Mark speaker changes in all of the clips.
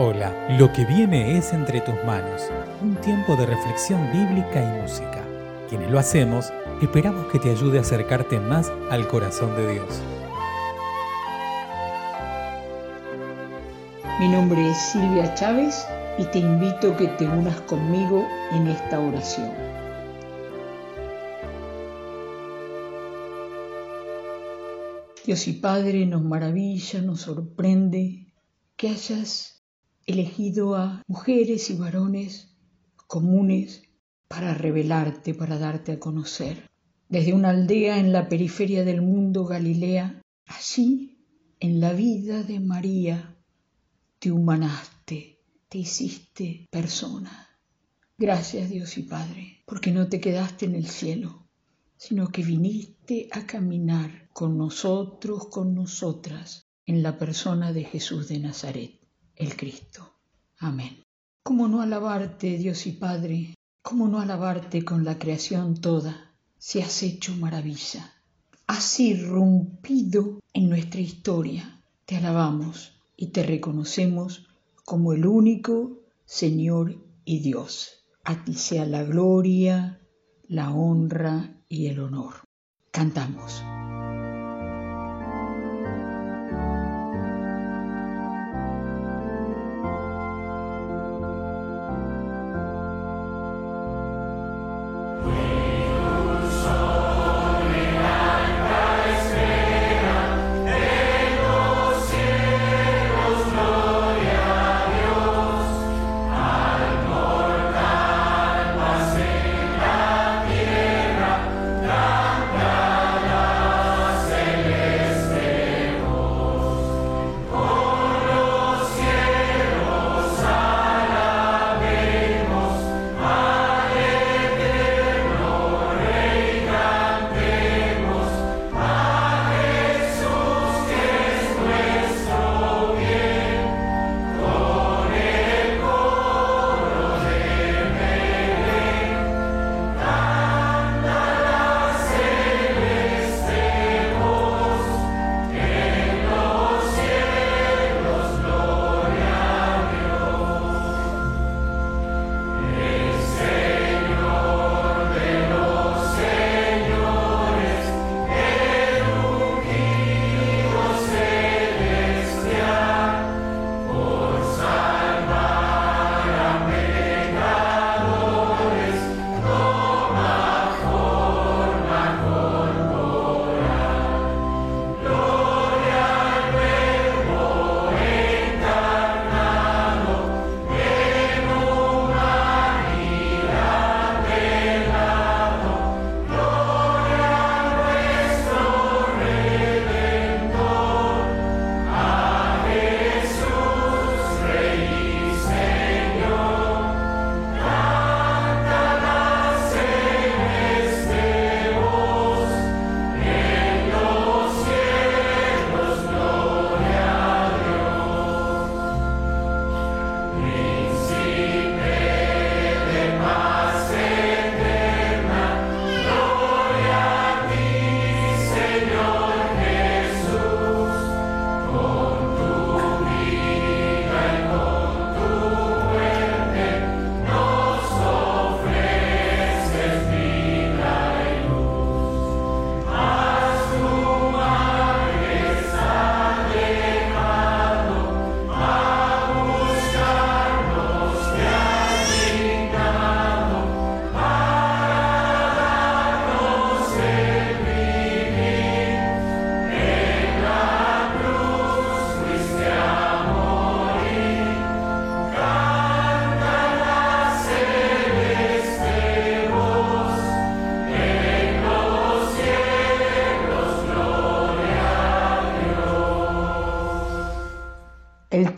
Speaker 1: Hola, lo que viene es entre tus manos, un tiempo de reflexión bíblica y música. Quienes lo hacemos, esperamos que te ayude a acercarte más al corazón de Dios.
Speaker 2: Mi nombre es Silvia Chávez y te invito a que te unas conmigo en esta oración. Dios y Padre, nos maravilla, nos sorprende que hayas elegido a mujeres y varones comunes para revelarte, para darte a conocer. Desde una aldea en la periferia del mundo, Galilea, allí, en la vida de María, te humanaste, te hiciste persona. Gracias Dios y Padre, porque no te quedaste en el cielo, sino que viniste a caminar con nosotros, con nosotras, en la persona de Jesús de Nazaret el Cristo. Amén. ¿Cómo no alabarte, Dios y Padre? ¿Cómo no alabarte con la creación toda si has hecho maravilla? Has irrumpido en nuestra historia. Te alabamos y te reconocemos como el único Señor y Dios. A ti sea la gloria, la honra y el honor. Cantamos.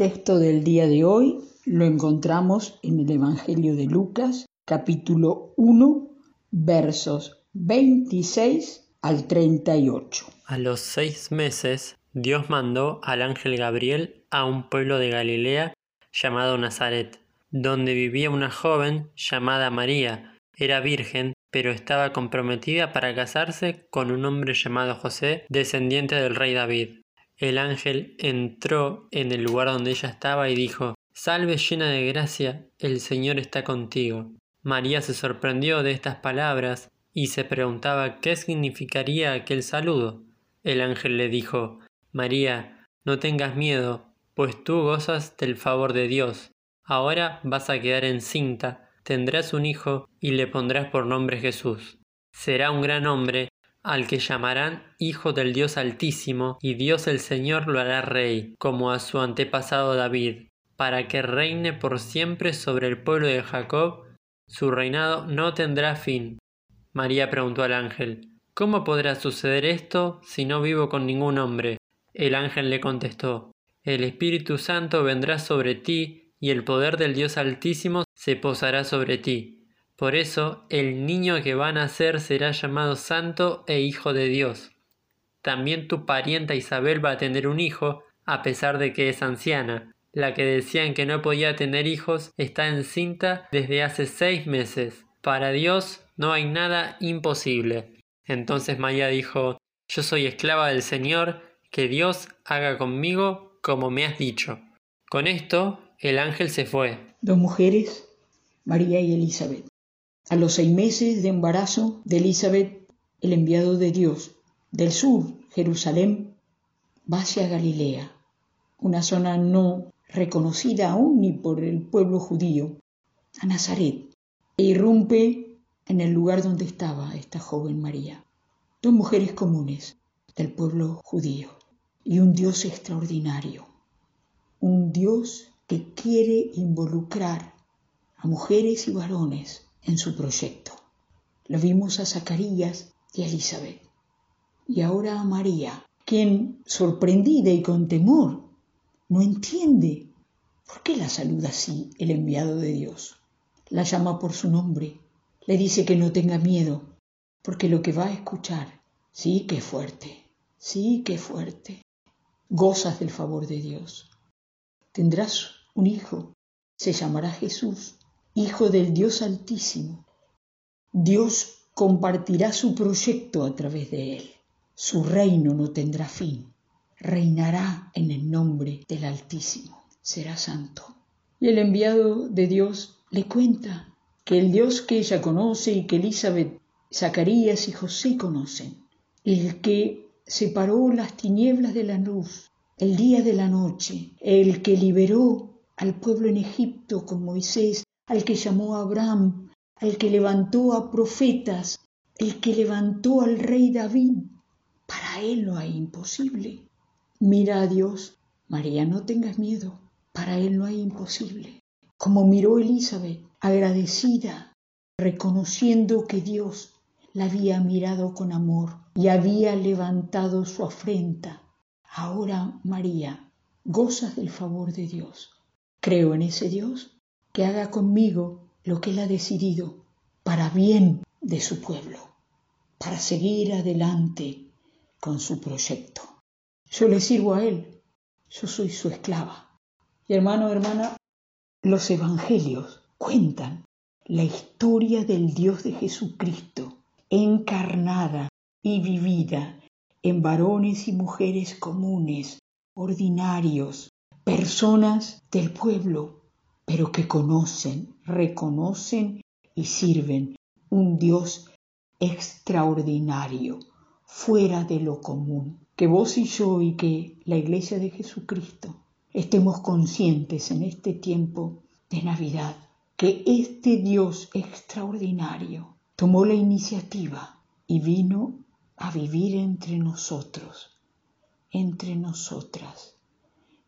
Speaker 2: Texto del día de hoy lo encontramos en el Evangelio de Lucas, capítulo 1, versos 26 al 38.
Speaker 3: A los seis meses, Dios mandó al ángel Gabriel a un pueblo de Galilea llamado Nazaret, donde vivía una joven llamada María. Era virgen, pero estaba comprometida para casarse con un hombre llamado José, descendiente del rey David. El ángel entró en el lugar donde ella estaba y dijo, Salve llena de gracia, el Señor está contigo. María se sorprendió de estas palabras y se preguntaba qué significaría aquel saludo. El ángel le dijo, María, no tengas miedo, pues tú gozas del favor de Dios. Ahora vas a quedar encinta, tendrás un hijo y le pondrás por nombre Jesús. Será un gran hombre, al que llamarán Hijo del Dios Altísimo, y Dios el Señor lo hará rey, como a su antepasado David, para que reine por siempre sobre el pueblo de Jacob, su reinado no tendrá fin. María preguntó al ángel, ¿Cómo podrá suceder esto si no vivo con ningún hombre? El ángel le contestó, El Espíritu Santo vendrá sobre ti, y el poder del Dios Altísimo se posará sobre ti por eso el niño que va a nacer será llamado Santo e Hijo de Dios. También tu parienta Isabel va a tener un hijo, a pesar de que es anciana. La que decían que no podía tener hijos está encinta desde hace seis meses. Para Dios no hay nada imposible. Entonces María dijo, Yo soy esclava del Señor, que Dios haga conmigo como me has dicho. Con esto el ángel se fue.
Speaker 2: Dos mujeres, María y Elizabeth. A los seis meses de embarazo de Elizabeth, el enviado de Dios del sur, Jerusalén, va hacia Galilea, una zona no reconocida aún ni por el pueblo judío, a Nazaret, e irrumpe en el lugar donde estaba esta joven María. Dos mujeres comunes del pueblo judío y un Dios extraordinario, un Dios que quiere involucrar a mujeres y varones en su proyecto. Lo vimos a Zacarías y a Elizabeth. Y ahora a María, quien, sorprendida y con temor, no entiende por qué la saluda así el enviado de Dios. La llama por su nombre, le dice que no tenga miedo, porque lo que va a escuchar, sí que fuerte, sí que fuerte. Gozas del favor de Dios. Tendrás un hijo, se llamará Jesús Hijo del Dios Altísimo. Dios compartirá su proyecto a través de él. Su reino no tendrá fin. Reinará en el nombre del Altísimo. Será santo. Y el enviado de Dios le cuenta que el Dios que ella conoce y que Elizabeth, Zacarías y José conocen, el que separó las tinieblas de la luz, el día de la noche, el que liberó al pueblo en Egipto con Moisés al que llamó a Abraham, al que levantó a profetas, el que levantó al rey David. Para él no hay imposible. Mira a Dios, María, no tengas miedo, para él no hay imposible. Como miró Elizabeth, agradecida, reconociendo que Dios la había mirado con amor y había levantado su afrenta. Ahora, María, gozas del favor de Dios. Creo en ese Dios que haga conmigo lo que Él ha decidido para bien de su pueblo, para seguir adelante con su proyecto. Yo le sirvo a Él, yo soy su esclava. Y hermano, hermana, los evangelios cuentan la historia del Dios de Jesucristo, encarnada y vivida en varones y mujeres comunes, ordinarios, personas del pueblo pero que conocen, reconocen y sirven un Dios extraordinario, fuera de lo común. Que vos y yo y que la Iglesia de Jesucristo estemos conscientes en este tiempo de Navidad que este Dios extraordinario tomó la iniciativa y vino a vivir entre nosotros, entre nosotras,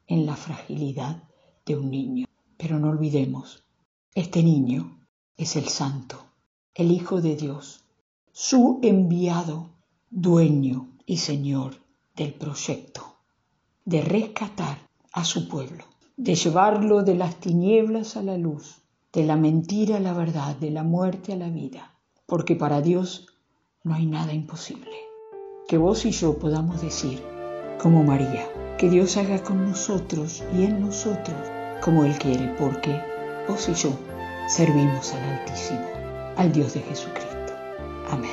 Speaker 2: en la fragilidad de un niño. Pero no olvidemos, este niño es el Santo, el Hijo de Dios, su enviado, dueño y Señor del proyecto de rescatar a su pueblo, de llevarlo de las tinieblas a la luz, de la mentira a la verdad, de la muerte a la vida, porque para Dios no hay nada imposible. Que vos y yo podamos decir, como María, que Dios haga con nosotros y en nosotros como Él quiere, porque vos y yo servimos al Altísimo, al Dios de Jesucristo. Amén.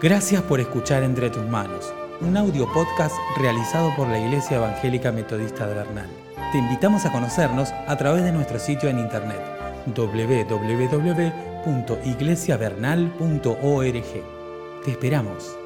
Speaker 1: Gracias por escuchar entre tus manos un audio podcast realizado por la Iglesia Evangélica Metodista de Bernal. Te invitamos a conocernos a través de nuestro sitio en internet www.iglesiavernal.org. Te esperamos.